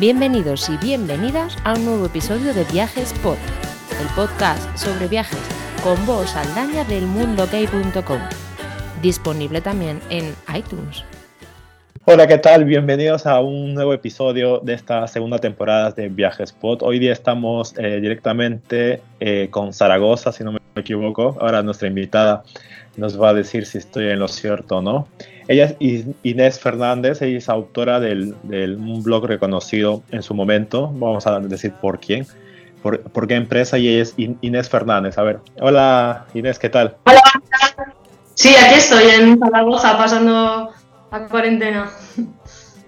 Bienvenidos y bienvenidas a un nuevo episodio de Viajes Pod, el podcast sobre viajes con voz aldaña del mundogay.com, disponible también en iTunes. Hola, ¿qué tal? Bienvenidos a un nuevo episodio de esta segunda temporada de Viajes Pod. Hoy día estamos eh, directamente eh, con Zaragoza, si no me equivoco. Ahora nuestra invitada nos va a decir si estoy en lo cierto o no. Ella es Inés Fernández, ella es autora de un blog reconocido en su momento, vamos a decir por quién, por, por, qué empresa, y ella es Inés Fernández. A ver, hola Inés, ¿qué tal? Hola, sí, aquí estoy en Zaragoza pasando a cuarentena.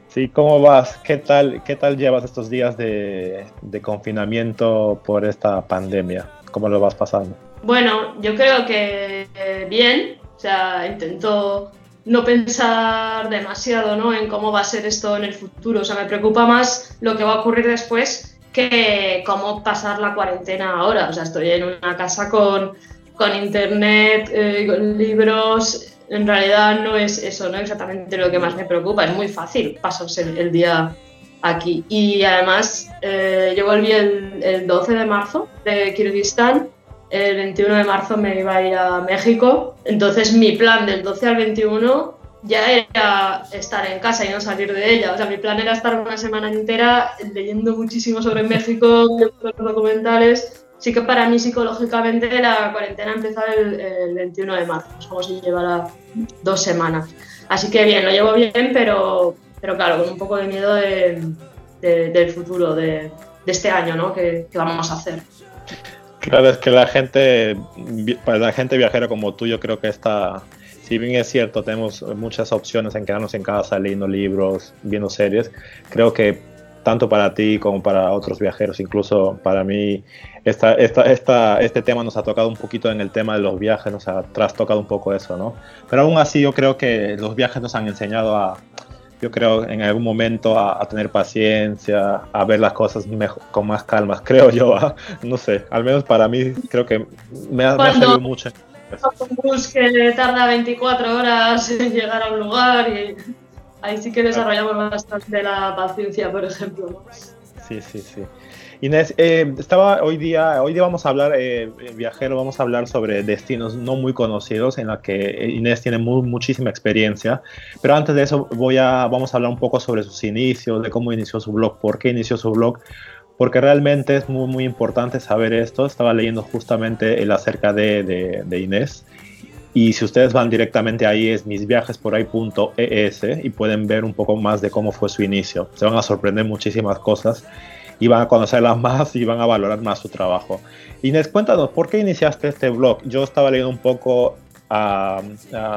Sí, ¿cómo vas? ¿Qué tal, qué tal llevas estos días de, de confinamiento por esta pandemia? ¿Cómo lo vas pasando? Bueno, yo creo que bien, o sea, intento no pensar demasiado ¿no? en cómo va a ser esto en el futuro, o sea, me preocupa más lo que va a ocurrir después que cómo pasar la cuarentena ahora, o sea, estoy en una casa con, con internet, eh, con libros, en realidad no es eso, no exactamente lo que más me preocupa, es muy fácil pasarse el, día aquí. Y además, eh, yo volví el, el 12 de marzo de Kirguistán el 21 de marzo me iba a ir a México, entonces mi plan del 12 al 21 ya era estar en casa y no salir de ella. O sea, mi plan era estar una semana entera leyendo muchísimo sobre México, los documentales. Sí que para mí psicológicamente la cuarentena empezó el, 21 de marzo, es como si llevara dos semanas. Así que bien, lo llevo bien, pero, pero claro, con un poco de miedo del futuro, de, este año, ¿no? ¿Qué, ¿Qué vamos a hacer? Claro, es que la gente, para la gente viajera como tú, yo creo que está, si bien es cierto, tenemos muchas opciones en quedarnos en casa leyendo libros, viendo series, creo que tanto para ti como para otros viajeros, incluso para mí, esta, esta, esta, este tema nos ha tocado un poquito en el tema de los viajes, nos ha trastocado un poco eso, ¿no? Pero aún así yo creo que los viajes nos han enseñado a, yo creo, en algún momento a, tener paciencia, a ver las cosas con más calma, creo yo, no sé, al menos para mí creo que me ha, servido mucho. Un bus que tarda 24 horas en llegar a un lugar y ahí sí que desarrollamos bastante la paciencia, por ejemplo. Sí, sí, sí. Inés, eh, estaba hoy día, hoy día vamos a hablar, eh, viajero, vamos a hablar sobre destinos no muy conocidos en la que Inés tiene muchísima experiencia, pero antes de eso voy a, vamos a hablar un poco sobre sus inicios, de cómo inició su blog, por qué inició su blog, porque realmente es muy, muy importante saber esto. Estaba leyendo justamente el acerca de, de, Inés. Y si ustedes van directamente ahí es misviajesporahí.es y pueden ver un poco más de cómo fue su inicio. Se van a sorprender muchísimas cosas y van a conocerla más y van a valorar más su trabajo. Inés, cuéntanos, ¿por qué iniciaste este blog? Yo estaba leyendo un poco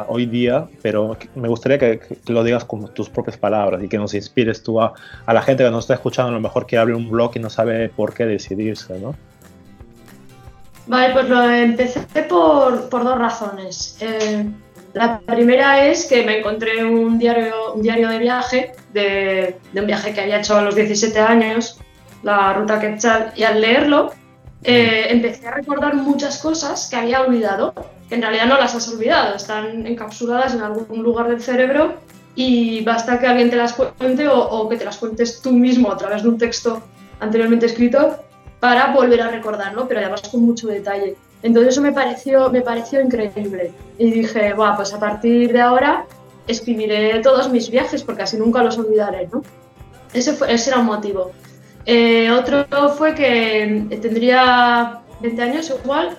hoy día, pero me gustaría que, lo digas con tus propias palabras y que nos inspires tú a, a, la gente que nos está escuchando, a lo mejor que abre un blog y no sabe por qué decidirse, ¿no? Vale, pues lo empecé por, por dos razones. Eh, la primera es que me encontré un diario, un diario de viaje, de, de, un viaje que había hecho a los 17 años, la ruta Quetzal, y al leerlo eh, empecé a recordar muchas cosas que había olvidado, que en realidad no las has olvidado, están encapsuladas en algún lugar del cerebro y basta que alguien te las cuente o, que te las cuentes tú mismo a través de un texto anteriormente escrito para volver a recordarlo, pero además con mucho detalle. Entonces eso me pareció, me pareció increíble y dije, bueno, pues a partir de ahora escribiré todos mis viajes porque así nunca los olvidaré, ¿no? Ese, fue, ese era un motivo. Eh, otro fue que tendría 20 años igual,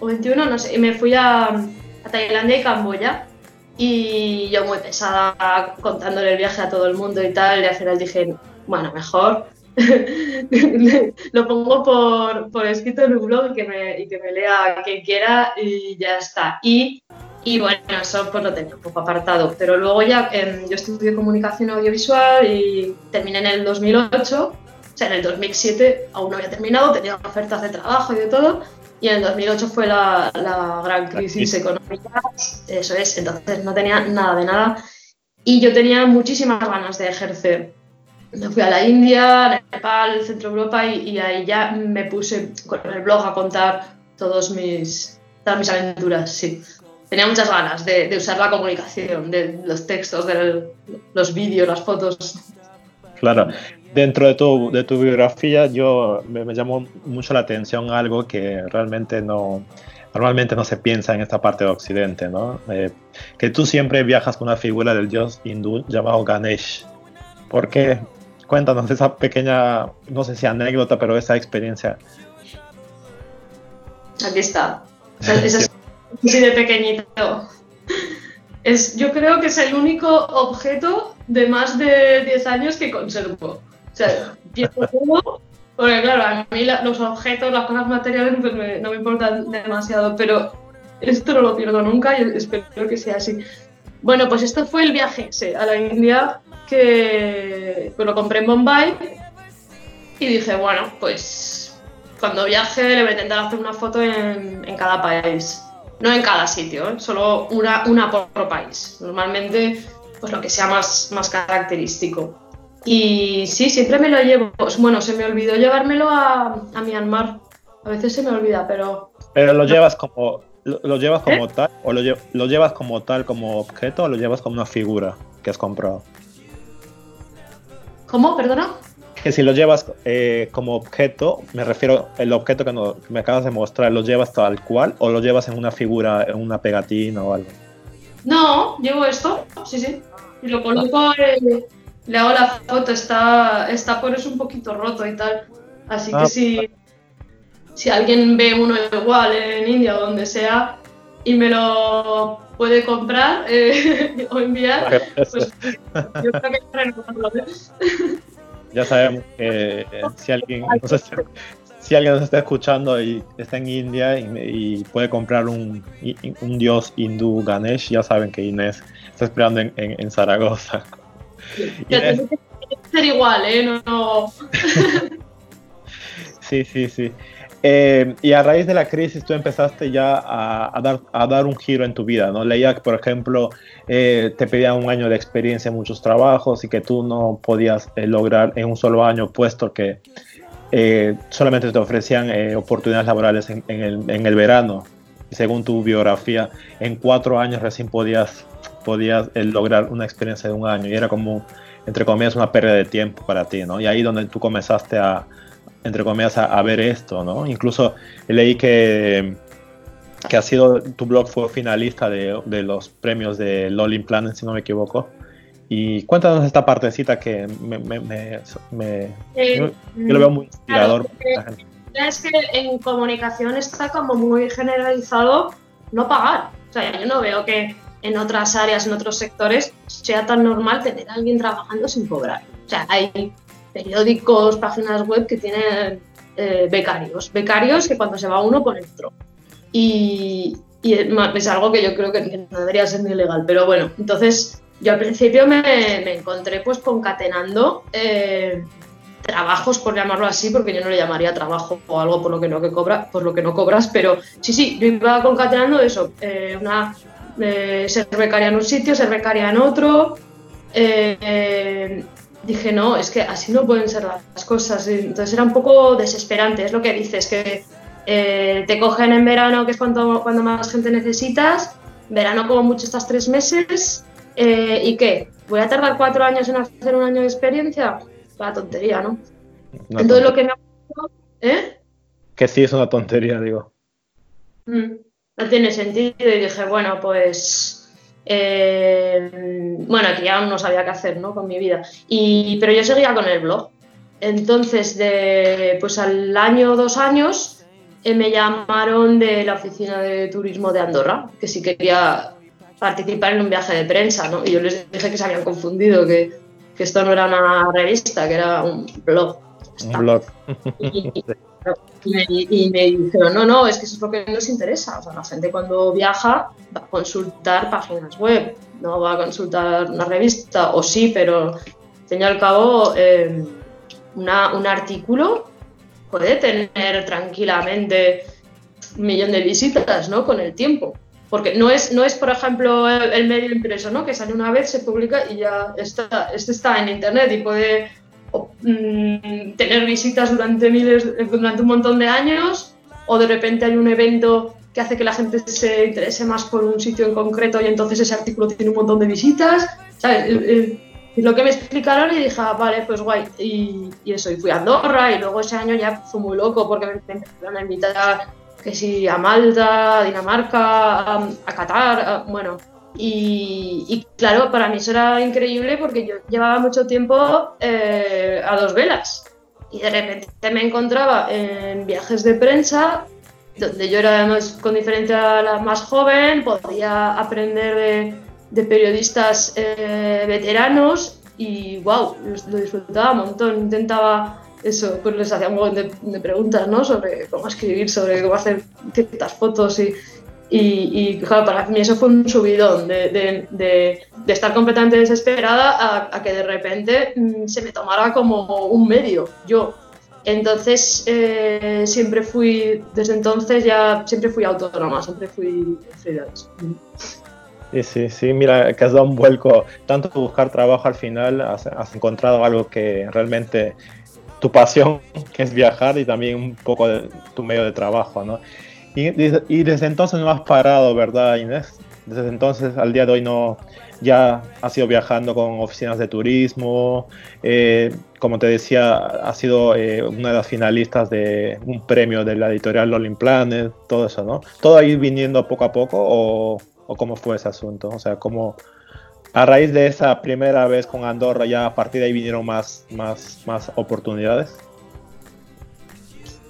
o 21, no sé, y me fui a, a Tailandia y Camboya. Y yo muy pesada contándole el viaje a todo el mundo y tal, y al final dije, bueno, mejor lo pongo por, por, escrito en un blog que, me, y que me lea quien quiera y ya está. Y, y bueno, eso pues lo tenía un poco apartado. Pero luego ya em, yo estudié comunicación audiovisual y terminé en el 2008 o sea, en el 2007 aún no había terminado, tenía ofertas de trabajo y de todo, y en el 2008 fue la, la gran crisis económica, eso es, entonces no tenía nada de nada, y yo tenía muchísimas ganas de ejercer. Me fui a la India, Nepal, Centro Europa, y, y ahí ya me puse con el blog a contar todos mis, todas mis aventuras, sí tenía muchas ganas de, de, usar la comunicación, de los textos, de los vídeos, las fotos. Claro, dentro de tu, de tu biografía, yo me, me, llamó mucho la atención algo que realmente no, normalmente no se piensa en esta parte de Occidente, ¿no? Eh, que tú siempre viajas con una figura del dios hindú llamado Ganesh. ¿Por qué? Cuéntanos esa pequeña, no sé si anécdota, pero esa experiencia. Aquí está. Es así de pequeñito. Es, yo creo que es el único objeto de más de 10 años que conservo. Sea, todo, porque claro, a mí los objetos, las cosas materiales pues no me importan demasiado, pero esto no lo pierdo nunca y espero que sea así. Bueno, pues esto fue el viaje a la India que pues lo compré en Bombay y dije, bueno, pues cuando viaje le voy a intentar hacer una foto en, en cada país. No en cada sitio, ¿eh? solo una, una por país. Normalmente, pues lo que sea más, más característico. Y sí, siempre me lo llevo. Bueno, se me olvidó llevármelo a, a Myanmar. A veces se me olvida, pero. Pero lo llevas como. ¿Lo, llevas como ¿Eh? tal? ¿O lo, lo, llevas como tal, como objeto, o lo llevas como una figura que has comprado? ¿Cómo? ¿Perdona? Que si lo llevas eh, como objeto, me refiero el objeto que, no, que, me acabas de mostrar, ¿lo llevas tal cual o lo llevas en una figura, en una pegatina o algo? No, llevo esto, sí, sí. Y lo coloco. Eh, le hago la foto, está, está por eso un poquito roto y tal. Así que ah, si, si alguien ve uno igual en India o donde sea y me lo puede comprar eh, o enviar, pues yo creo que Ya sabemos que si alguien, si alguien nos está escuchando y está en India y, puede comprar un, un, dios hindú Ganesh, ya saben que Inés está esperando en, en Zaragoza. Que ser igual, ¿eh? No, sí, sí, sí. Eh, y a raíz de la crisis tú empezaste ya a, dar, a dar un giro en tu vida, ¿no? Leía que, por ejemplo, eh, te pedían un año de experiencia en muchos trabajos y que tú no podías eh, lograr en un solo año, puesto que solamente te ofrecían oportunidades laborales en, el, en el verano. según tu biografía, en cuatro años recién podías podías eh, lograr una experiencia de un año y era como, entre comillas, una pérdida de tiempo para ti, ¿no? Y ahí donde tú comenzaste a, entre comillas, a, ver esto, ¿no? Incluso leí que, que ha sido, tu blog fue finalista de, de los premios de Lolling Planet, si no me equivoco. Y cuéntanos esta partecita que me, me, me, me yo, lo veo muy inspirador. Claro, es que en comunicación está como muy generalizado no pagar. O sea, yo no veo que en otras áreas, en otros sectores, sea tan normal tener a alguien trabajando sin cobrar. O sea, hay periódicos, páginas web que tienen eh, becarios, becarios que cuando se va uno pone otro. Y, y, es algo que yo creo que no debería ser ni legal, pero bueno, entonces yo al principio me, me encontré pues concatenando eh, trabajos, por llamarlo así, porque yo no le llamaría trabajo o algo por lo que no, que cobra, por lo que no cobras, pero sí, sí, yo iba concatenando eso, eh, una ser becaria en un sitio, ser becaria en otro. Eh, dije, no, es que así no pueden ser las cosas. Entonces era un poco desesperante, es lo que dices, que eh, te cogen en verano, que es cuando, cuando más gente necesitas, verano como mucho estás tres meses, eh, ¿y qué? ¿Voy a tardar cuatro años en hacer un año de experiencia? La tontería, ¿no? Entonces lo que me ha ¿eh? Que sí es una tontería, digo. Mm no tiene sentido y dije, bueno, pues, eh, bueno, aquí ya no sabía qué hacer, ¿no? Con mi vida. Y, pero yo seguía con el blog. Entonces, de, pues al año o dos años, eh, me llamaron de la oficina de turismo de Andorra, que sí quería participar en un viaje de prensa, ¿no? Y yo les dije que se habían confundido, que, que esto no era una revista, que era un blog. Un blog. Y me, dijeron, no, no, es que eso es lo que nos interesa. O sea, la gente cuando viaja va a consultar páginas web, no va a consultar una revista, o sí, pero al fin y al cabo, una, un artículo puede tener tranquilamente un millón de visitas, ¿no? Con el tiempo. Porque no es, no es por ejemplo, el, medio impreso, ¿no? Que sale una vez, se publica y ya está, este está en internet y puede Mm, tener visitas durante miles, durante un montón de años, o de repente hay un evento que hace que la gente se interese más por un sitio en concreto y entonces ese artículo tiene un montón de visitas. ¿sabes? lo que me explicaron y dije, ah, vale, pues guay. Y, eso, y fui a Andorra y luego ese año ya fue muy loco porque me empezaron a invitar que sí, a Malta, a Dinamarca, a, Qatar, bueno. Y, claro, para mí eso era increíble porque yo llevaba mucho tiempo eh, a dos velas. Y de repente me encontraba en viajes de prensa, donde yo era además con diferencia la más joven, podía aprender de de periodistas eh, veteranos y wow, lo, disfrutaba un montón. Intentaba eso, pues les hacía un montón de, preguntas, ¿no? Sobre cómo escribir, sobre cómo hacer ciertas fotos y, y, claro, para mí eso fue un subidón de, de, de estar completamente desesperada a, que de repente mm, se me tomara como un medio, yo. Entonces, eh, siempre fui, desde entonces ya siempre fui autónoma, siempre fui freelance. Sí, sí, sí, mira, que has dado un vuelco, tanto buscar trabajo al final, has, encontrado algo que realmente tu pasión, que es viajar y también un poco de tu medio de trabajo, ¿no? Y, desde entonces no has parado, ¿verdad, Inés? Desde entonces al día de hoy no, ya has ido viajando con oficinas de turismo, eh, como te decía, has sido eh, una de las finalistas de un premio de la editorial Rolling Planet, todo eso, ¿no? ¿Todo ahí viniendo poco a poco o o cómo fue ese asunto? O sea, cómo a raíz de esa primera vez con Andorra ya a partir de ahí vinieron más, más, más oportunidades.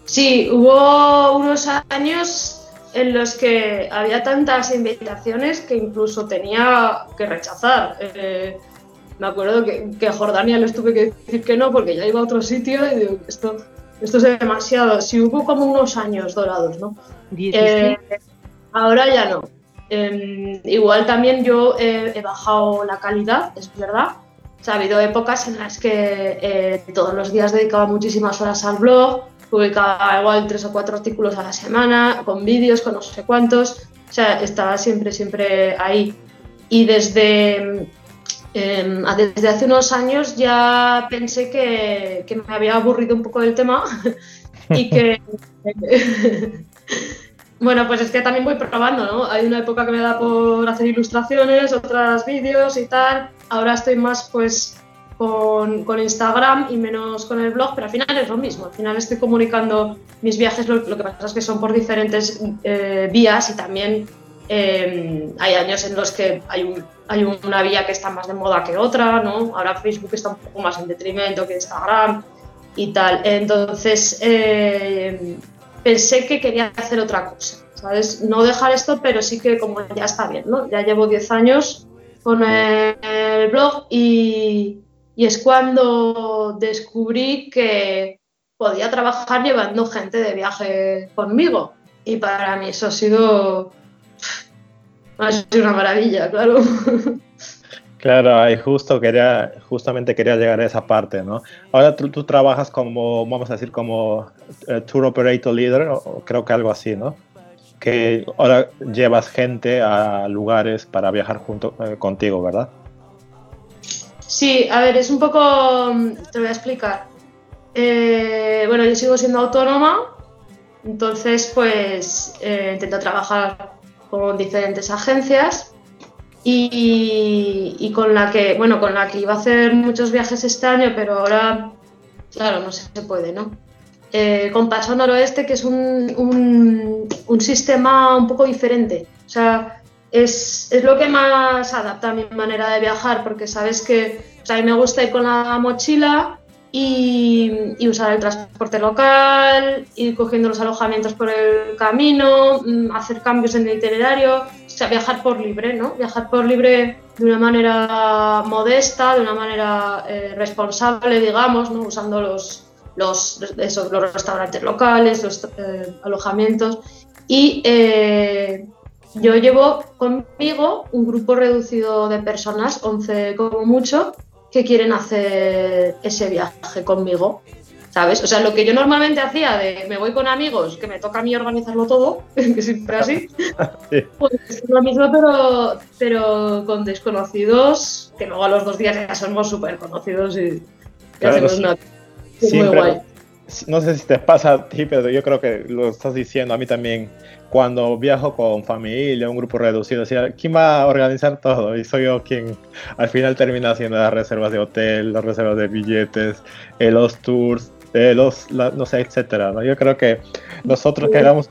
Sí, hubo unos años en los que había tantas invitaciones que incluso tenía que rechazar. Eh, me acuerdo que, a Jordania les tuve que decir que no porque ya iba a otro sitio y digo, esto, esto es demasiado. Sí, hubo como unos años dorados, ¿no? Eh, ahora ya no. Em, igual también yo he, bajado la calidad, es verdad. ha habido épocas en las que eh, todos los días dedicaba muchísimas horas al blog, publicaba igual tres o cuatro artículos a la semana, con vídeos, con no sé cuántos. O sea, estaba siempre, siempre ahí. Y desde, em, desde hace unos años ya pensé que, que me había aburrido un poco del tema y que Bueno, pues es que también voy probando, ¿no? Hay una época que me da por hacer ilustraciones, otras vídeos y tal. Ahora estoy más pues con, Instagram y menos con el blog, pero al final es lo mismo. Al final estoy comunicando mis viajes, lo, que pasa es que son por diferentes eh, vías y también em, hay años en los que hay, hay una vía que está más de moda que otra, ¿no? Ahora Facebook está un poco más en detrimento que Instagram y tal. Entonces, eh, pensé que quería hacer otra cosa, ¿sabes? No dejar esto, pero sí que como ya está bien, ¿no? Ya llevo 10 años con el blog y, es cuando descubrí que podía trabajar llevando gente de viaje conmigo. Y para mí eso ha sido, una maravilla, claro. Claro, ahí justo quería, justamente quería llegar a esa parte, ¿no? Ahora tú, tú trabajas como, vamos a decir, como eh, Tour Operator Leader, o, creo que algo así, ¿no? Que ahora llevas gente a lugares para viajar junto eh, contigo, ¿verdad? Sí, a ver, es un poco, te voy a explicar. Eh, bueno, yo sigo siendo autónoma, entonces pues intento trabajar con diferentes agencias y, con la que, bueno, con la que iba a hacer muchos viajes este año, pero ahora, claro, no se puede, ¿no? Eh, con Paso Noroeste, que es un, un, sistema un poco diferente. O sea, es, es, lo que más adapta a mi manera de viajar, porque sabes que a mí me gusta ir con la mochila y, usar el transporte local, ir cogiendo los alojamientos por el camino, mm, hacer cambios en el itinerario sea, viajar por libre, ¿no? Viajar por libre de una manera modesta, de una manera eh, responsable, digamos, ¿no? Usando los, los, los restaurantes locales, los eh, alojamientos. Y eh, yo llevo conmigo un grupo reducido de personas, 11 como mucho, que quieren hacer ese viaje conmigo. ¿sabes? O sea, lo que yo normalmente hacía de me voy con amigos, que me toca a mí organizarlo todo, que siempre así, pues es lo mismo, pero, pero con desconocidos, que luego a los dos días ya somos súper conocidos y, hacemos una... Es muy guay. No sé si te pasa a ti, pero yo creo que lo estás diciendo a mí también. Cuando viajo con familia, un grupo reducido, decía, ¿quién va a organizar todo? Y soy yo quien al final termina haciendo las reservas de hotel, las reservas de billetes, eh, los tours, eh, los, no sé, etcétera. ¿no? Yo creo que nosotros que éramos,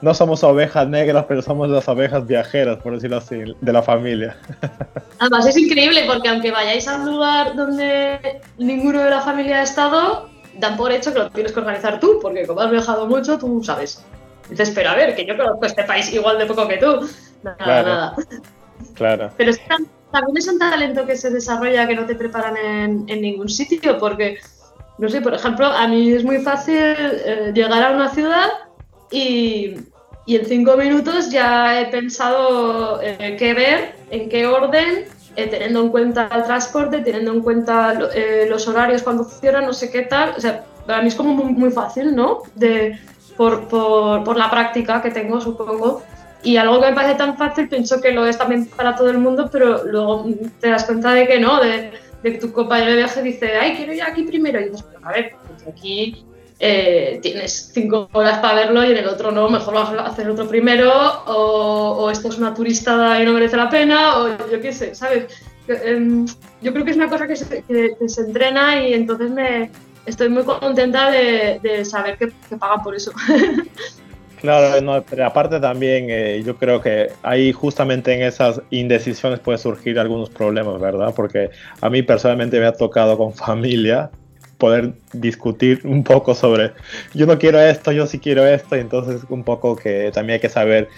no somos ovejas negras, pero somos las ovejas viajeras, por decirlo así, de la familia. Además es increíble porque aunque vayáis a un lugar donde ninguno de la familia ha estado, dan por hecho que lo tienes que organizar tú, porque como has viajado mucho, tú sabes. Dices, pero a ver, que yo conozco este país igual de poco que tú. Nada, claro. nada. Claro. Pero es también es un talento que se desarrolla que no te preparan en, en, ningún sitio, porque, no sé, por ejemplo, a mí es muy fácil eh, llegar a una ciudad y, y, en cinco minutos ya he pensado eh, qué ver, en qué orden, eh, teniendo en cuenta el transporte, teniendo en cuenta eh, los horarios cuando funcionan, no sé qué tal. O sea, para mí es como muy, muy fácil, ¿no? De, por, por, por, la práctica que tengo, supongo. Y algo que me parece tan fácil, pienso que lo es también para todo el mundo, pero luego te das cuenta de que no, de, de que tu compañero de viaje dice, ay, quiero ir aquí primero. Y dices, a ver, pues aquí eh, tienes cinco horas para verlo y en el otro no, mejor vas a hacer otro primero, o, o, esto es una turistada y no merece la pena, o yo qué sé, ¿sabes? Em, yo creo que es una cosa que se, que, que se entrena y entonces me estoy muy contenta de, de saber que, que, pagan por eso. Claro, no, pero aparte también eh, yo creo que ahí justamente en esas indecisiones puede surgir algunos problemas, ¿verdad? Porque a mí personalmente me ha tocado con familia poder discutir un poco sobre yo no quiero esto, yo sí quiero esto, y entonces un poco que también hay que saber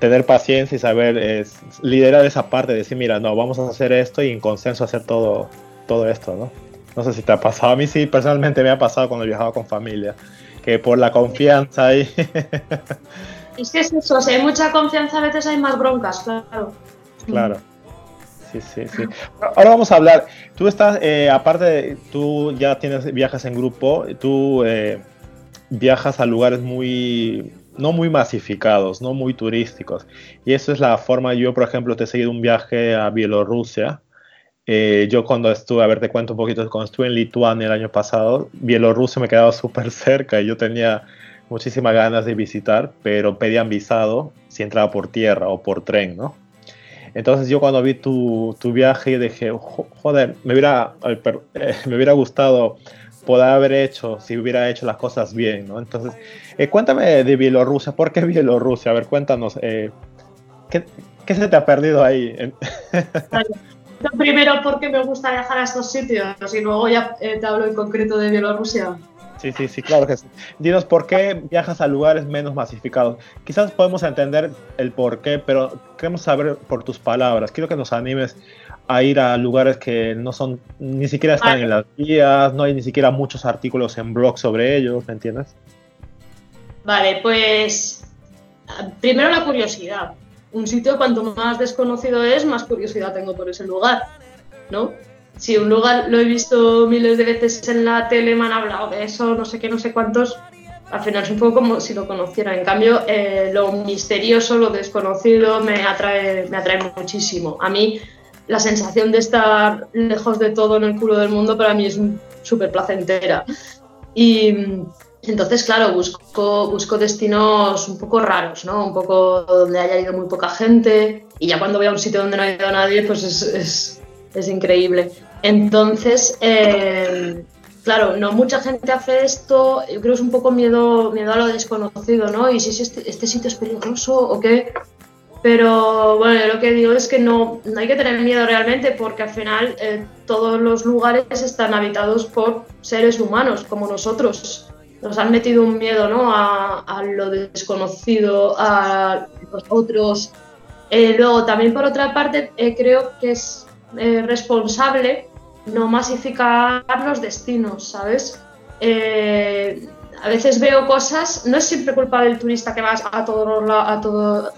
tener paciencia y saber eh, liderar esa parte, decir, mira, no, vamos a hacer esto y en consenso hacer todo, todo esto, ¿no? No sé si te ha pasado, a mí sí, personalmente me ha pasado cuando he viajado con familia, que por la confianza ahí... es que es eso, si hay mucha confianza a veces hay más broncas, claro. Claro. Ahora vamos a hablar. Tú estás, eh, aparte, de, tú ya tienes viajes en grupo, tú eh, viajas a lugares muy, no muy masificados, no muy turísticos. Y eso es la forma, yo por ejemplo te he seguido un viaje a Bielorrusia. Eh, yo cuando estuve, a ver, te cuento un poquito, cuando estuve en Lituania el año pasado, Bielorrusia me quedaba súper cerca y yo tenía muchísimas ganas de visitar, pero pedían visado si entraba por tierra o por tren, ¿no? Entonces yo cuando vi tu, tu viaje dije, joder, me hubiera, me hubiera gustado poder haber hecho, si hubiera hecho las cosas bien, ¿no? Entonces, eh, cuéntame de Bielorrusia, ¿por qué Bielorrusia? A ver, cuéntanos, eh, ¿qué, ¿qué, se te ha perdido ahí? Primero, porque me gusta viajar a estos sitios y luego ya eh, te hablo en concreto de Bielorrusia. Sí, sí, sí, claro que sí. Dinos, ¿por qué viajas a lugares menos masificados? Quizás podemos entender el por qué, pero queremos saber por tus palabras. Quiero que nos animes a ir a lugares que no son, ni siquiera están vale. en las guías, no hay ni siquiera muchos artículos en blog sobre ellos, ¿me entiendes? Vale, pues primero la curiosidad. Un sitio cuanto más desconocido es, más curiosidad tengo por ese lugar, ¿no? Si un lugar lo he visto miles de veces en la tele, me han hablado de eso, no sé qué, no sé cuántos, al final es un poco como si lo conociera. En cambio, eh, lo misterioso, lo desconocido, me atrae, me atrae muchísimo. A mí, la sensación de estar lejos de todo en el culo del mundo, para mí es súper placentera. Y entonces, claro, busco, busco destinos un poco raros, ¿no? Un poco donde haya ido muy poca gente. Y ya cuando voy a un sitio donde no ha ido nadie, pues es, es, es increíble. Entonces, eh, claro, no mucha gente hace esto, yo creo que es un poco miedo, miedo a lo desconocido, ¿no? Y si este, este sitio es peligroso o qué. Pero bueno, yo lo que digo es que no, no hay que tener miedo realmente porque al final eh, todos los lugares están habitados por seres humanos como nosotros. Nos han metido un miedo ¿no? a, a lo desconocido, a los otros. Eh, luego, también por otra parte, creo que es eh, responsable no masificar los destinos, ¿sabes? Eh, a veces veo cosas, no es siempre culpa del turista que vas a todos a todo,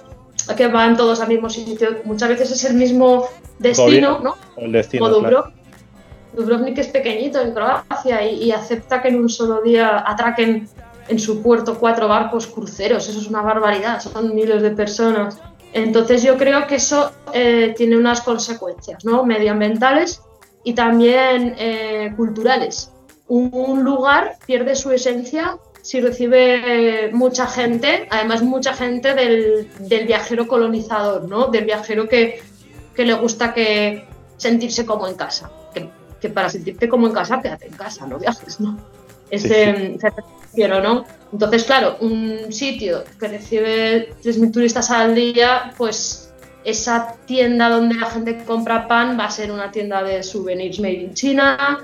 que van todos al mismo sitio, muchas veces es el mismo destino, ¿no? El destino, Como Dubrovnik. Dubrovnik es pequeñito en Croacia y, y, acepta que en un solo día atraquen en su puerto cuatro barcos cruceros, eso es una barbaridad, son miles de personas. Entonces yo creo que eso eh, tiene unas consecuencias ¿no? medioambientales y también eh, culturales. un lugar pierde su esencia si recibe mucha gente, además mucha gente del, viajero colonizador, ¿no? Del viajero que, le gusta que sentirse como en casa. Que, para sentirte como en casa, quédate en casa, no viajes, ¿no? Ese, ¿no? Entonces, claro, un sitio que recibe 3.000 turistas al día, pues esa tienda donde la gente compra pan va a ser una tienda de souvenirs made in China,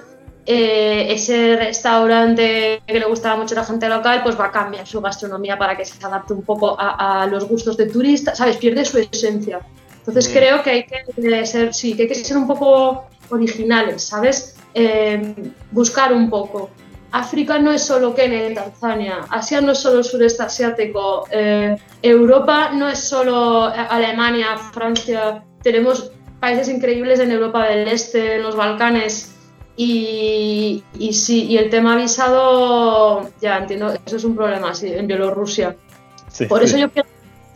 eh, ese restaurante que le gustaba mucho a la gente local, pues va a cambiar su gastronomía para que se adapte un poco a, los gustos de turistas, ¿sabes? Pierde su esencia. Entonces mm. creo que hay que ser, sí, que hay que ser un poco originales, ¿sabes? Eh, buscar un poco. África no es solo Kenia y Tanzania, Asia no es solo el sureste asiático, eh, Europa no es solo Alemania, Francia, tenemos países increíbles en Europa del Este, en los Balcanes, y, y sí, y el tema visado, ya entiendo, eso es un problema, sí, en Bielorrusia. Por eso yo he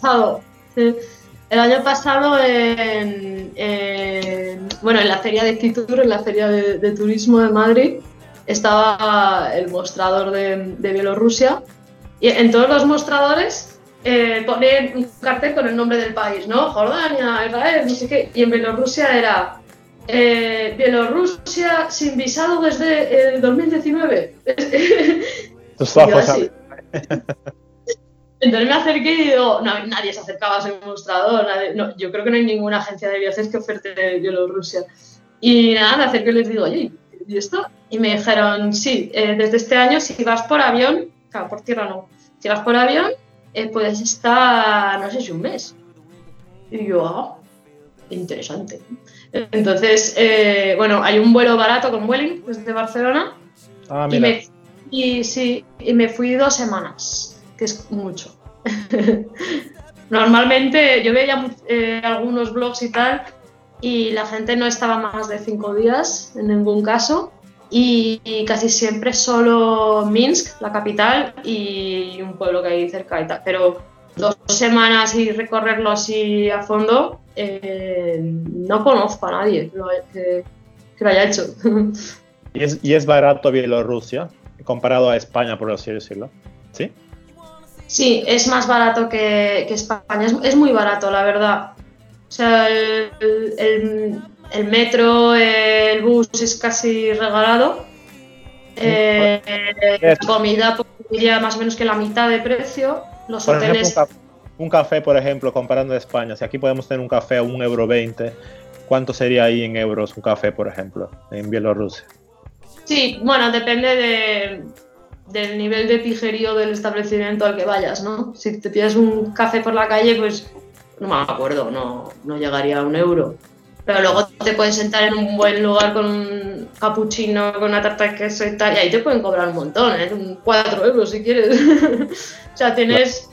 pasado, el año pasado en, bueno, en la feria de Fitur, en la feria de, turismo de Madrid, estaba el mostrador de, Bielorrusia y en todos los mostradores eh, ponen un cartel con el nombre del país, ¿no? Jordania, Israel, no sé qué, y en Bielorrusia era eh, Bielorrusia sin visado desde el 2019. Entonces me acerqué y digo, no, nadie se acercaba a ese mostrador, yo creo que no hay ninguna agencia de viajes que oferte Bielorrusia. Y nada, me acerqué y les digo, oye, ¿y esto? Y me dijeron, sí, eh, desde este año si vas por avión, claro, por tierra no, si vas por avión eh, puedes estar, no sé si un mes. Y yo, ah, interesante. Entonces, eh, bueno, hay un vuelo barato con Vueling desde Barcelona. Ah, y, me, y, sí, y me fui dos semanas, que es mucho. Normalmente yo veía eh, algunos blogs y tal, y la gente no estaba más de cinco días en ningún caso. Y, casi siempre solo Minsk, la capital, y un pueblo que hay cerca y tal. Pero dos semanas y recorrerlo así a fondo, eh, no conozco a nadie que lo, haya hecho. ¿Y es, ¿Y es, barato Bielorrusia comparado a España, por así decirlo? ¿Sí? Sí, es más barato que, España. Es, muy barato, la verdad. O sea, el, metro, el bus es casi regalado. Eh, la comida pues, más o menos que la mitad de precio. Los hoteles un café, por ejemplo, comparando a España, si aquí podemos tener un café a un euro 20, ¿cuánto sería ahí en euros un café, por ejemplo, en Bielorrusia? Sí, bueno, depende del nivel de pijerío del establecimiento al que vayas, ¿no? Si te pides un café por la calle, pues no me acuerdo, no, no llegaría a un euro. Pero luego te puedes sentar en un buen lugar con un cappuccino, con una tarta de queso y tal, y ahí te pueden cobrar un montón, ¿eh? Cuatro euros si quieres. o sea, tienes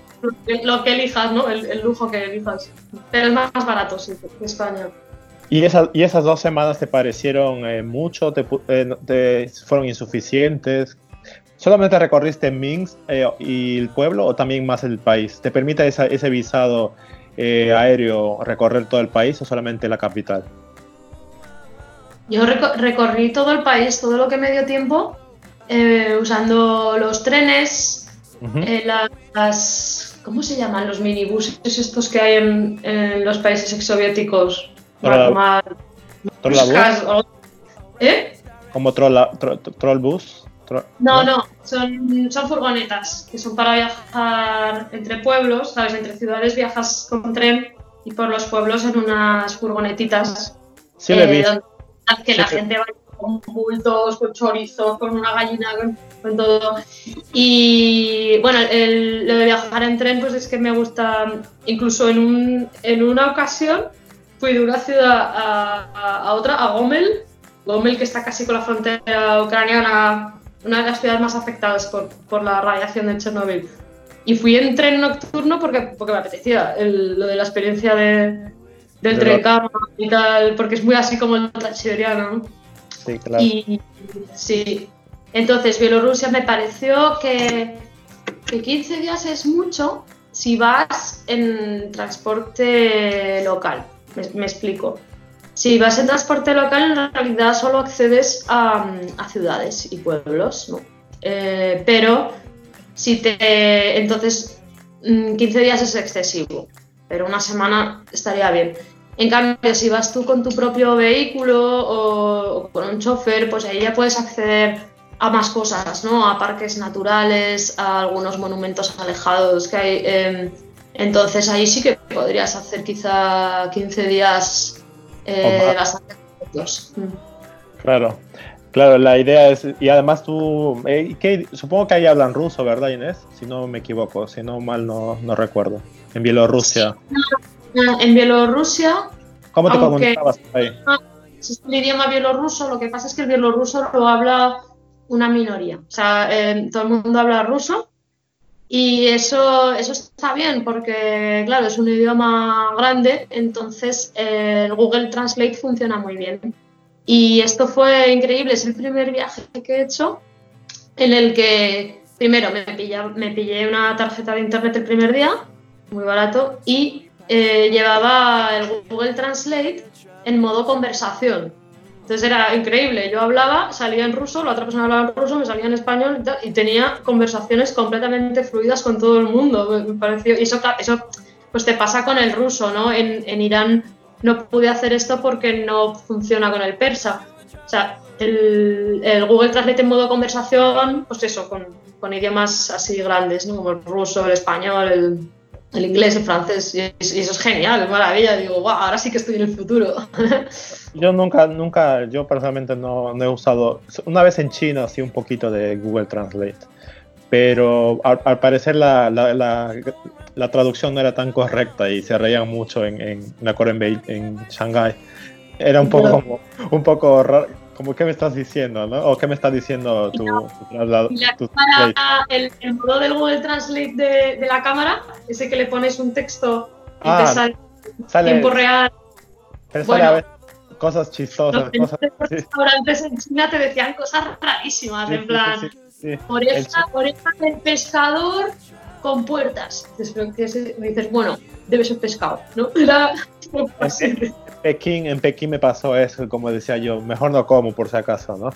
lo que elijas, ¿no? El, lujo que elijas. Pero es más, barato, sí, que España. ¿Y, ¿Y esas dos semanas te parecieron eh, mucho? Eh, te, ¿Fueron insuficientes? ¿Solamente recorriste Minsk eh, y el pueblo o también más el país? ¿Te permite ese visado aéreo recorrer todo el país o solamente la capital? Yo recorrí todo el país, todo lo que me dio tiempo, usando los trenes, las ¿Cómo se llaman los minibuses estos que hay en, los países exsoviéticos? Para tomar. ¿Eh? ¿Como trollbus? No, no, son, son furgonetas que son para viajar entre pueblos, ¿sabes? Entre ciudades viajas con tren y por los pueblos en unas furgonetitas. Sí, he eh, visto. Que la gente va con bultos, con chorizo, con una gallina, con, todo. Y bueno, el, lo de viajar en tren, pues es que me gusta, incluso en, un, en una ocasión fui de una ciudad a, a, otra, a Gomel, Gomel que está casi con la frontera ucraniana, una de las ciudades más afectadas por, por la radiación de Chernobyl. Y fui en tren nocturno porque, porque me apetecía lo de la experiencia de, del tren y tal, porque es muy así como el transiberiano, ¿no? Sí, claro. Y, sí. Entonces, Bielorrusia me pareció que, que 15 días es mucho si vas en transporte local. Me, explico. Si vas en transporte local, en realidad solo accedes a, ciudades y pueblos, ¿no? Eh, pero si te. Entonces, 15 mm, días es excesivo, pero una semana estaría bien. En cambio, si vas tú con tu propio vehículo o, con un chofer, pues ahí ya puedes acceder a más cosas, ¿no? A parques naturales, a algunos monumentos alejados que hay. Em, entonces ahí sí que podrías hacer quizá 15 días eh, bastante. Mm. Claro, claro, la idea es, y además tú, eh, supongo que ahí hablan ruso, ¿verdad Inés? Si no me equivoco, si no mal no, no recuerdo. En Bielorrusia. En Bielorrusia. ¿Cómo te comunicabas ahí? Es el idioma bielorruso, lo que pasa es que el bielorruso lo habla una minoría. O sea, eh, todo el mundo habla ruso y eso, eso está bien porque, claro, es un idioma grande, entonces eh, el Google Translate funciona muy bien. Y esto fue increíble, es el primer viaje que he hecho en el que, primero, me, me pillé una tarjeta de internet el primer día, muy barato, y eh, llevaba el Google Translate en modo conversación. Entonces era increíble. Yo hablaba, salía en ruso, la otra persona hablaba en ruso, me salía en español y, tenía conversaciones completamente fluidas con todo el mundo. Me pareció, y eso, eso pues te pasa con el ruso, ¿no? En, en, Irán no pude hacer esto porque no funciona con el persa. O sea, el, el Google Translate en modo conversación, pues eso, con, con idiomas así grandes, ¿no? Como el ruso, el español, el, el inglés, el francés, y, eso es genial, es maravilla. Digo, wow, ahora sí que estoy en el futuro. Yo nunca, nunca, yo personalmente no, he usado, una vez en China sí un poquito de Google Translate, pero al, parecer la, la, traducción no era tan correcta y se reían mucho en, en me acuerdo en, en Shanghai. Era un poco, como, un poco raro, como qué me estás diciendo, ¿no? O qué me estás diciendo tu, el, el, modo del Google Translate de, de, la cámara, ese que le pones un texto y te ah, sale, sale tiempo real. bueno, cosas chistosas. Los cosas, restaurantes en China te decían cosas rarísimas, en plan, oreja, oreja del pescador con puertas. Entonces, me dices, bueno, debe ser pescado, ¿no? Era Pekín, en Pekín me pasó eso, como decía yo, mejor no como por si acaso, ¿no?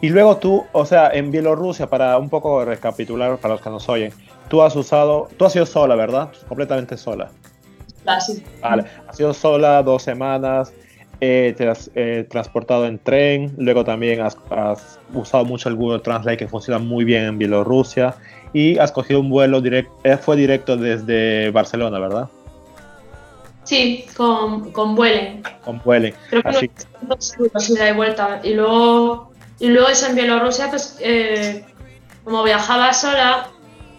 Y luego tú, o sea, en Bielorrusia, para un poco recapitular para los que nos oyen, tú has usado, tú has sido sola, ¿verdad? Completamente sola. Ah, sí. Vale, has sido sola dos semanas, eh, te has eh, transportado en tren, luego también has, usado mucho el Google Translate que funciona muy bien en Bielorrusia y has cogido un vuelo directo, eh, fue directo desde Barcelona, ¿verdad? Sí, con, con Vuelen. Con Vuelen. Creo que Así. no es ida y vuelta. Y luego, y luego eso en Bielorrusia, pues eh, como viajaba sola,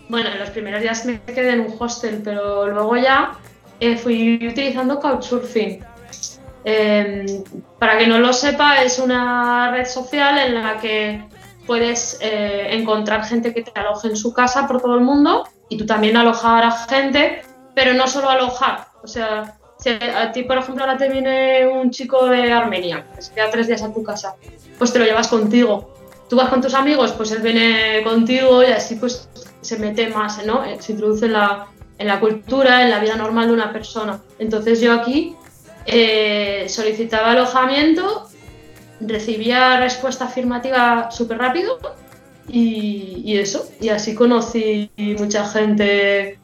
bueno, en los primeros días me quedé en un hostel, pero luego ya eh, fui utilizando Couchsurfing. Eh, para que no lo sepa, es una red social en la que puedes eh, encontrar gente que te aloje en su casa por todo el mundo y tú también alojar a gente, pero no solo alojar. O sea, a ti, por ejemplo, ahora te viene un chico de Armenia, que se queda tres días a tu casa, pues te lo llevas contigo. Tú vas con tus amigos, pues él viene contigo y así pues se mete más, ¿no? Eh, se introduce en la, en la cultura, en la vida normal de una persona. Entonces yo aquí eh, solicitaba alojamiento, recibía respuesta afirmativa súper rápido y, y, eso. Y así conocí mucha gente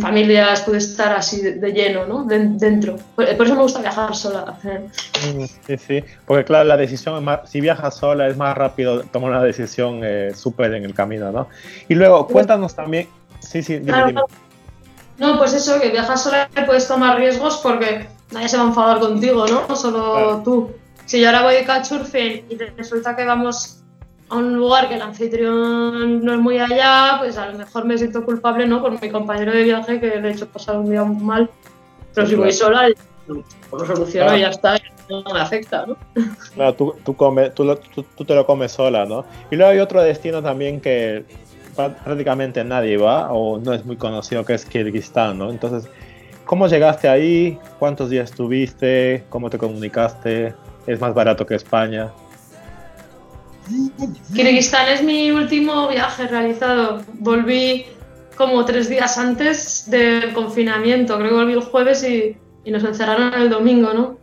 familias puede estar así de, lleno, ¿no? dentro. Por, eso me gusta viajar sola. Mm, sí, sí, porque claro, la decisión es más, si viajas sola es más rápido tomar una decisión eh, súper en el camino, ¿no? Y luego, cuéntanos también, sí, sí, dime, dime. No, pues eso, que viajas sola puedes tomar riesgos porque nadie se va a enfadar contigo, ¿no? Solo tú. Si yo ahora voy de couchsurfing y resulta que vamos a un lugar que el anfitrión no es muy allá, pues a lo mejor me siento culpable, ¿no? Por mi compañero de viaje que le he hecho pasar un día muy mal. Pero si voy sola, lo soluciono y ya está, no me afecta, ¿no? Claro, tú, tú, tú, tú, te lo comes sola, ¿no? Y luego hay otro destino también que prácticamente nadie va o no es muy conocido, que es Kirguistán, ¿no? Entonces, ¿cómo llegaste ahí? ¿Cuántos días estuviste? ¿Cómo te comunicaste? ¿Es más barato que España? Kirguistán es mi último viaje realizado. Volví como tres días antes del confinamiento. Creo que volví el jueves y, nos encerraron el domingo, ¿no?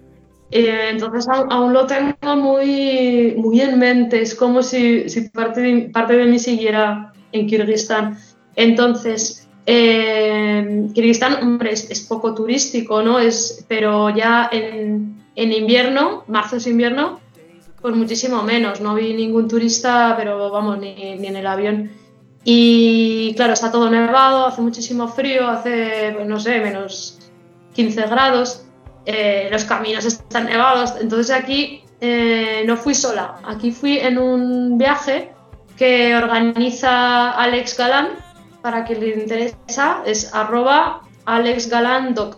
Entonces aún, lo tengo muy, muy en mente, es como si, parte, de, parte de mí siguiera en Kirguistán. Entonces, eh, Kirguistán, hombre, es, poco turístico, ¿no? Es, pero ya en, en invierno, marzo es invierno, pues muchísimo menos. No vi ningún turista, pero vamos, ni, ni en el avión. Y claro, está todo nevado, hace muchísimo frío, hace, pues, no sé, menos 15 grados. Eh, los caminos están nevados. Entonces aquí eh, no fui sola, aquí fui en un viaje que organiza Alex Galán, para quien le interesa, es arroba Alex Galán Doc,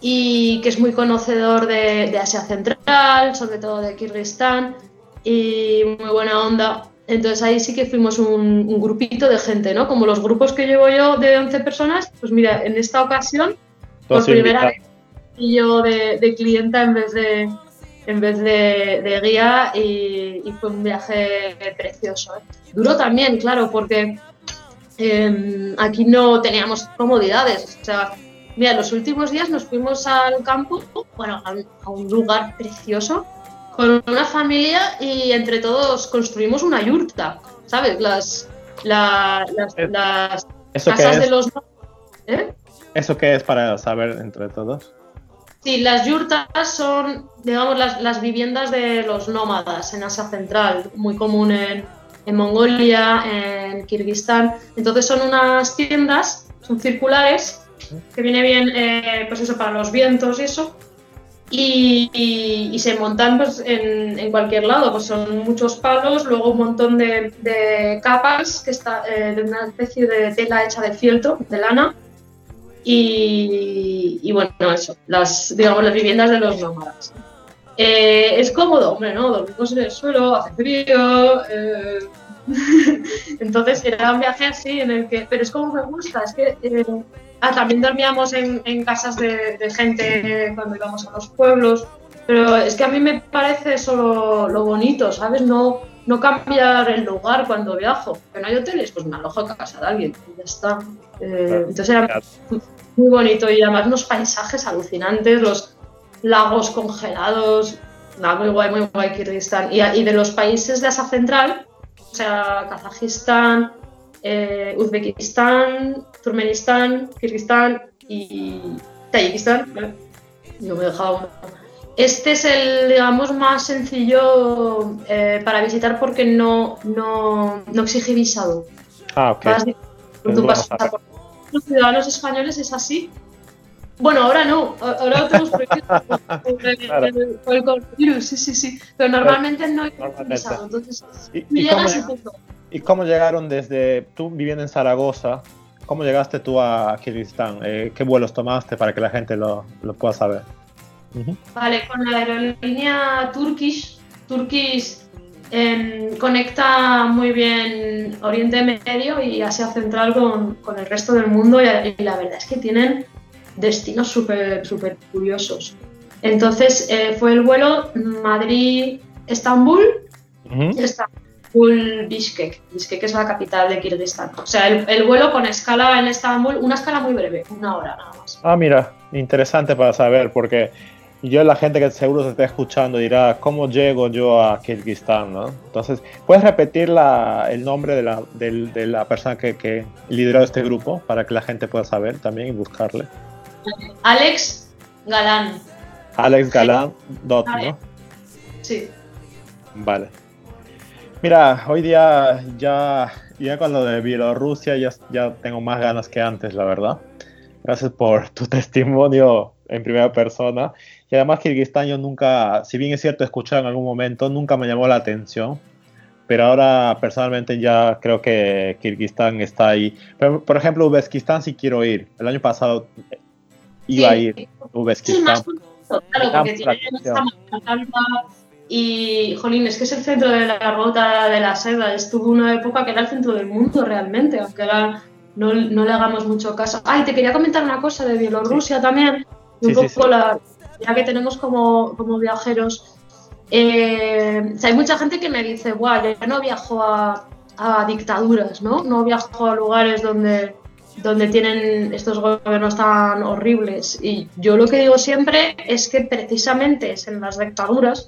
y que es muy conocedor de, Asia Central, sobre todo de Kirguistán, y muy buena onda. Entonces ahí sí que fuimos un, grupito de gente, ¿no? Como los grupos que llevo yo de 11 personas, pues mira, en esta ocasión, por primera vez, y yo de, clienta en vez de, en vez de, guía y, fue un viaje precioso. ¿eh? Duro también, claro, porque em, aquí no teníamos comodidades. O sea, mira, los últimos días nos fuimos al campo, bueno, a, un lugar precioso, con una familia y entre todos construimos una yurta, ¿sabes? Las, las, casas de los... ¿Eh? ¿Eso qué es para saber entre todos? Sí, las yurtas son, digamos, las, viviendas de los nómadas en Asia Central, muy común en, Mongolia, en Kirguistán. Entonces son unas tiendas, son circulares, que viene bien, eh, pues eso, para los vientos y eso. Y, se montan pues, en, cualquier lado, pues son muchos palos, luego un montón de, capas, que está eh, de una especie de tela hecha de fieltro, de lana, y, bueno, eso, las, digamos, las viviendas de los nómadas. Eh, es cómodo, hombre, ¿no? Dormimos en el suelo, hace frío. Eh, entonces era un viaje así en el que. Pero es como me gusta, es que. Eh, ah, también dormíamos en, en casas de, de, gente cuando íbamos a los pueblos. Pero es que a mí me parece eso lo, bonito, ¿sabes? No, no cambiar el lugar cuando viajo. Que no hay hoteles, pues me alojo en casa de alguien y ya está. Eh, entonces era muy bonito y además unos paisajes alucinantes, los lagos congelados, nada, muy guay, muy guay Kirguistán. Y, y de los países de Asia Central, o sea, Kazajistán, eh, Uzbekistán, Turkmenistán, Kirguistán y Tayikistán, no me he dejado uno. Este es el, digamos, más sencillo eh, para visitar porque no, no, no exige visado. Ah, ok. Los ciudadanos españoles es así. Bueno, ahora no, ahora lo tenemos prohibido por, el coronavirus, sí, sí, sí. Pero normalmente no hay visado, entonces ¿Y, cómo, ¿Y cómo llegaron desde, tú viviendo en Zaragoza, cómo llegaste tú a Kirguistán? Eh, ¿Qué vuelos tomaste para que la gente lo, lo pueda saber? Vale, con la aerolínea Turkish, Turkish em, conecta muy bien Oriente Medio y Asia Central con, con el resto del mundo y, la verdad es que tienen destinos súper super curiosos. Entonces eh, fue el vuelo Madrid-Estambul Estambul-Bishkek. Bishkek es la capital de Kirguistán. O sea, el, el, vuelo con escala en Estambul, una escala muy breve, una hora nada más. Ah, mira, interesante para saber porque yo, la gente que seguro se está escuchando dirá, ¿cómo llego yo a Kirguistán? ¿no? Entonces, ¿puedes repetir la, el nombre de la, de, la persona que, que, lideró este grupo para que la gente pueda saber también y buscarle? Alex Galán. Alex Galán, dot, ¿no? Sí. Vale. Mira, hoy día ya, ya con lo de Bielorrusia ya, ya tengo más ganas que antes, la verdad. Gracias por tu testimonio en primera persona. Y además Kirguistán yo nunca, si bien es cierto escuchar en algún momento, nunca me llamó la atención. Pero ahora personalmente ya creo que Kirguistán está ahí. Pero, por ejemplo, Uzbekistán sí quiero ir. El año pasado iba a ir Uzbekistán. Claro, porque tiene y, jolín, es que es el centro de la ruta de la seda. Estuvo una época que era el centro del mundo realmente, aunque ahora no, no le hagamos mucho caso. Ay, te quería comentar una cosa de Bielorrusia también. Un poco la, ya que tenemos como, como viajeros, eh, hay mucha gente que me dice, guau, yo no viajo a, a, dictaduras, ¿no? No viajo a lugares donde, donde tienen estos gobiernos tan horribles. Y yo lo que digo siempre es que precisamente es en las dictaduras,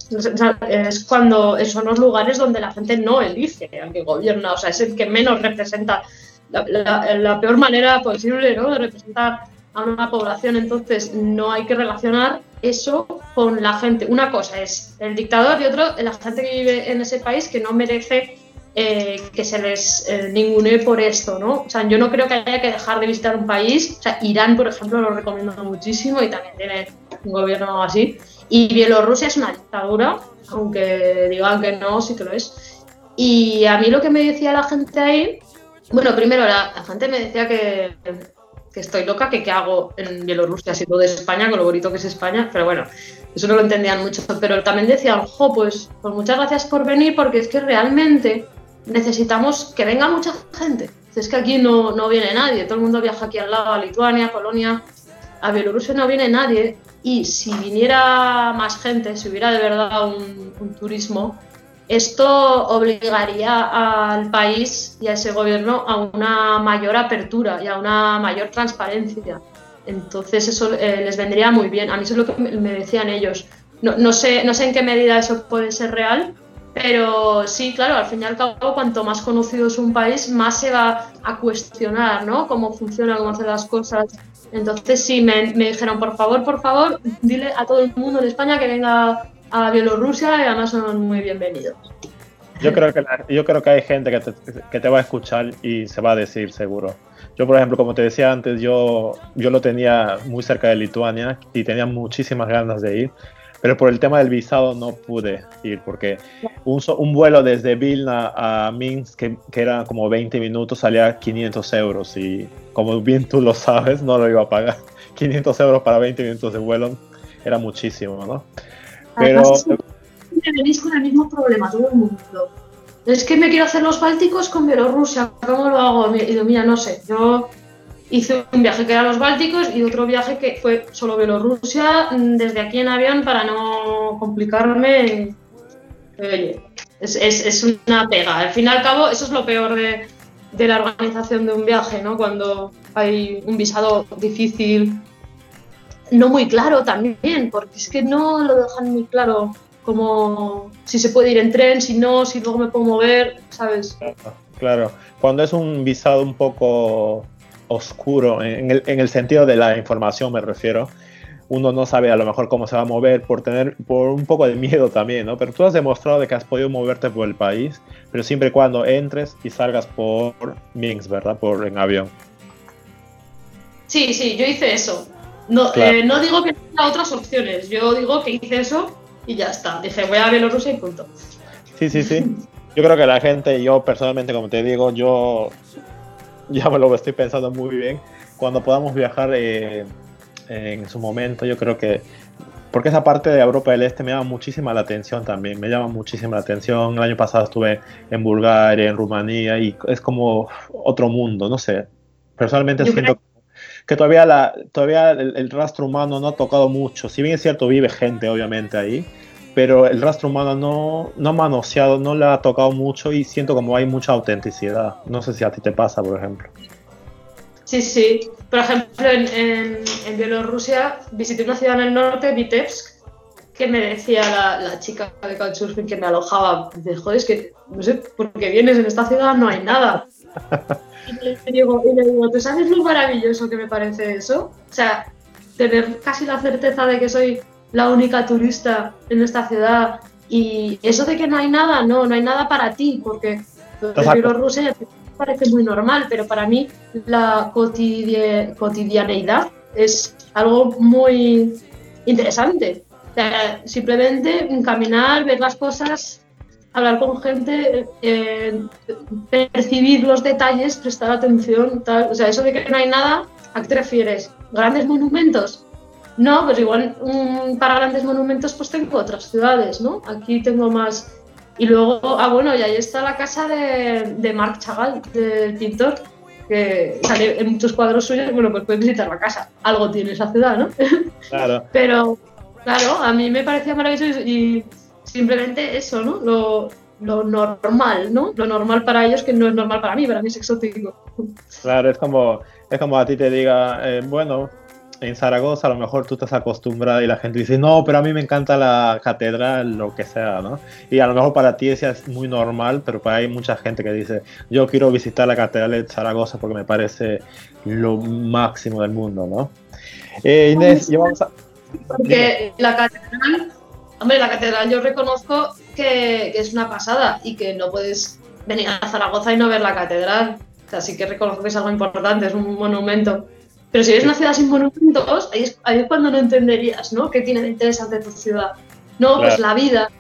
es cuando son los lugares donde la gente no elige al que gobierna, o sea, es el que menos representa, la, peor manera posible ¿no? de representar a una población. Entonces, no hay que relacionar eso con la gente. Una cosa es el dictador y otro la gente que vive en ese país que no merece eh, que se les eh, ningune por esto, ¿no? O sea, yo no creo que haya que dejar de visitar un país. O sea, Irán, por ejemplo, lo recomiendo muchísimo y también tiene un gobierno así. Y Bielorrusia es una dictadura, aunque digan que no, sí que lo es. Y a mí lo que me decía la gente ahí, bueno, primero la, gente me decía que, que estoy loca, que qué hago en Bielorrusia, siendo de España, con lo bonito que es España, pero bueno, eso no lo entendían mucho. Pero también decían, jo, pues, pues muchas gracias por venir, porque es que realmente necesitamos que venga mucha gente. Es que aquí no, no viene nadie, todo el mundo viaja aquí al lado, a Lituania, Polonia, a Bielorrusia no viene nadie. Y si viniera más gente, si hubiera de verdad un, turismo, esto obligaría al país y a ese gobierno a una mayor apertura y a una mayor transparencia. Entonces eso eh, les vendría muy bien. A mí eso es lo que me decían ellos. No, no, sé, no sé en qué medida eso puede ser real, pero sí, claro, al fin y al cabo, cuanto más conocido es un país, más se va a cuestionar, ¿no? Cómo funciona, cómo hace las cosas. Entonces sí, me, dijeron, por favor, por favor, dile a todo el mundo en España que venga a Bielorrusia y además son muy bienvenidos. Yo creo que, yo creo que hay gente que te, que te va a escuchar y se va a decir seguro. Yo, por ejemplo, como te decía antes, yo, yo lo tenía muy cerca de Lituania y tenía muchísimas ganas de ir pero por el tema del visado no pude ir porque un, un vuelo desde Vilna a Minsk, que, que, era como 20 minutos, salía 500 euros y como bien tú lo sabes, no lo iba a pagar. 500 euros para 20 minutos de vuelo era muchísimo, ¿no? Pero... Me venís con el mismo problema, todo el mundo. Es que me quiero hacer los bálticos con Bielorrusia, ¿cómo lo hago? Y digo, mira, no sé, yo hice un viaje que era los Bálticos y otro viaje que fue solo Bielorrusia, mm, desde aquí en avión para no complicarme. Oye, es, es, una pega. Al fin y al cabo, eso es lo peor de, de, la organización de un viaje, ¿no? Cuando hay un visado difícil, no muy claro también, porque es que no lo dejan muy claro como si se puede ir en tren, si no, si luego me puedo mover, ¿sabes? Claro, cuando es un visado un poco oscuro, en el, en el, sentido de la información me refiero. Uno no sabe a lo mejor cómo se va a mover por tener por un poco de miedo también, ¿no? Pero tú has demostrado de que has podido moverte por el país, pero siempre y cuando entres y salgas por Minsk, ¿verdad? Por en avión. Sí, sí, yo hice eso. No, eh, no digo que tenga otras opciones, yo digo que hice eso y ya está. Dije, voy a Bielorrusia y punto. Sí, sí, sí. Yo creo que la gente, yo personalmente, como te digo, yo ya me lo estoy pensando muy bien. Cuando podamos viajar eh, en su momento, yo creo que porque esa parte de Europa del Este me llama muchísima la atención también, me llama muchísima la atención. El año pasado estuve en Bulgaria, en Rumanía y es como otro mundo, no sé. Personalmente siento que todavía, la, todavía el, rastro humano no ha tocado mucho. Si bien es cierto, vive gente obviamente ahí, pero el rastro humano no, no ha manoseado, no le ha tocado mucho y siento como hay mucha autenticidad. No sé si a ti te pasa, por ejemplo. Sí, sí. Por ejemplo, en, en, Bielorrusia visité una ciudad en el norte, Vitebsk, que me decía la, la chica de Couchsurfing que me alojaba. Dice, joder, es que no sé por qué vienes en esta ciudad, no hay nada. y, le digo, y le digo, ¿tú sabes lo maravilloso que me parece eso? O sea, tener casi la certeza de que soy la única turista en esta ciudad. Y eso de que no hay nada, no, no hay nada para ti, porque Bielorrusia parece muy normal, pero para mí la cotidianeidad es algo muy interesante. simplemente caminar, ver las cosas, hablar con gente, eh, percibir los detalles, prestar atención, tal. O sea, eso de que no hay nada, ¿a qué te refieres? ¿Grandes monumentos? No, pues igual para grandes monumentos pues tengo otras ciudades, ¿no? Aquí tengo más... Y luego, ah, bueno, y ahí está la casa de, de Marc Chagall, del pintor, que sale en muchos cuadros suyos, bueno, pues puedes visitar la casa. Algo tiene esa ciudad, ¿no? Claro. Pero, claro, a mí me parecía maravilloso y simplemente eso, ¿no? Lo, lo normal, ¿no? Lo normal para ellos que no es normal para mí, para mí es exótico. Claro, es como es como a ti te diga, eh, bueno, en Zaragoza a lo mejor tú estás acostumbrada y la gente dice, no, pero a mí me encanta la catedral, lo que sea, ¿no? Y a lo mejor para ti eso es muy normal, pero para hay mucha gente que dice, yo quiero visitar la catedral de Zaragoza porque me parece lo máximo del mundo, ¿no? Eh, Inés, vamos a... Porque la catedral, hombre, la catedral yo reconozco que, que es una pasada y que no puedes venir a Zaragoza y no ver la catedral. O sea, sí que reconozco que es algo importante, es un monumento. Pero si ves una ciudad sin monumentos, ahí es, ahí es cuando no entenderías, ¿no? ¿Qué tiene de interesante tu ciudad? No, pues la vida,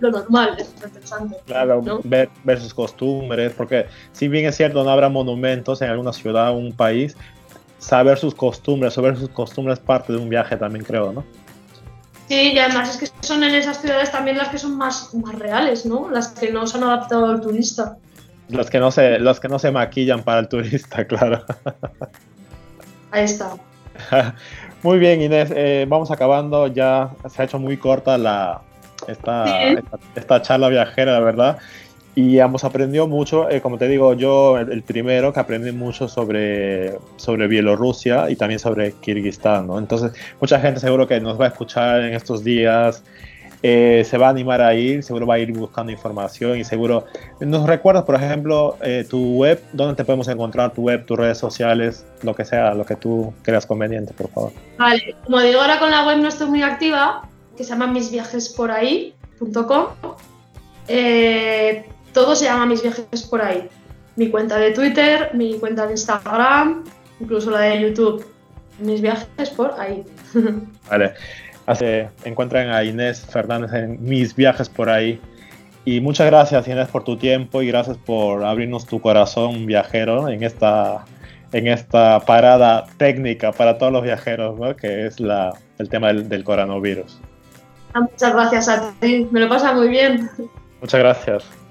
lo normal es interesante. Claro, ver, ver, sus costumbres, porque si bien es cierto, no habrá monumentos en alguna ciudad o un país, saber sus costumbres, saber sus costumbres es parte de un viaje también, creo, ¿no? Sí, y además es que son en esas ciudades también las que son más, más reales, ¿no? Las que no se han adaptado al turista. Las que no se, las que no se maquillan para el turista, claro. Ahí está. muy bien, Inés, eh, vamos acabando. Ya se ha hecho muy corta la, esta, esta, charla viajera, la verdad. Y hemos aprendido mucho, eh, como te digo, yo el, primero que aprendí mucho sobre, sobre Bielorrusia y también sobre Kirguistán, ¿no? Entonces, mucha gente seguro que nos va a escuchar en estos días eh, se va a animar a ir, seguro va a ir buscando información y seguro nos recuerdas, por ejemplo, eh, tu web, dónde te podemos encontrar, tu web, tus redes sociales, lo que sea, lo que tú creas conveniente, por favor. Vale, como digo, ahora con la web no estoy muy activa, que se llama misviajesporahí.com. Eh, todo se llama Mis Viajes por ahí. Mi cuenta de Twitter, mi cuenta de Instagram, incluso la de YouTube. Mis viajes por ahí. Vale. Hace, encuentran a Inés Fernández en mis viajes por ahí. Y muchas gracias Inés por tu tiempo y gracias por abrirnos tu corazón viajero en esta, en esta parada técnica para todos los viajeros, ¿no? que es la, el tema del, del coronavirus. Ah, muchas gracias a ti, me lo pasa muy bien. Muchas gracias.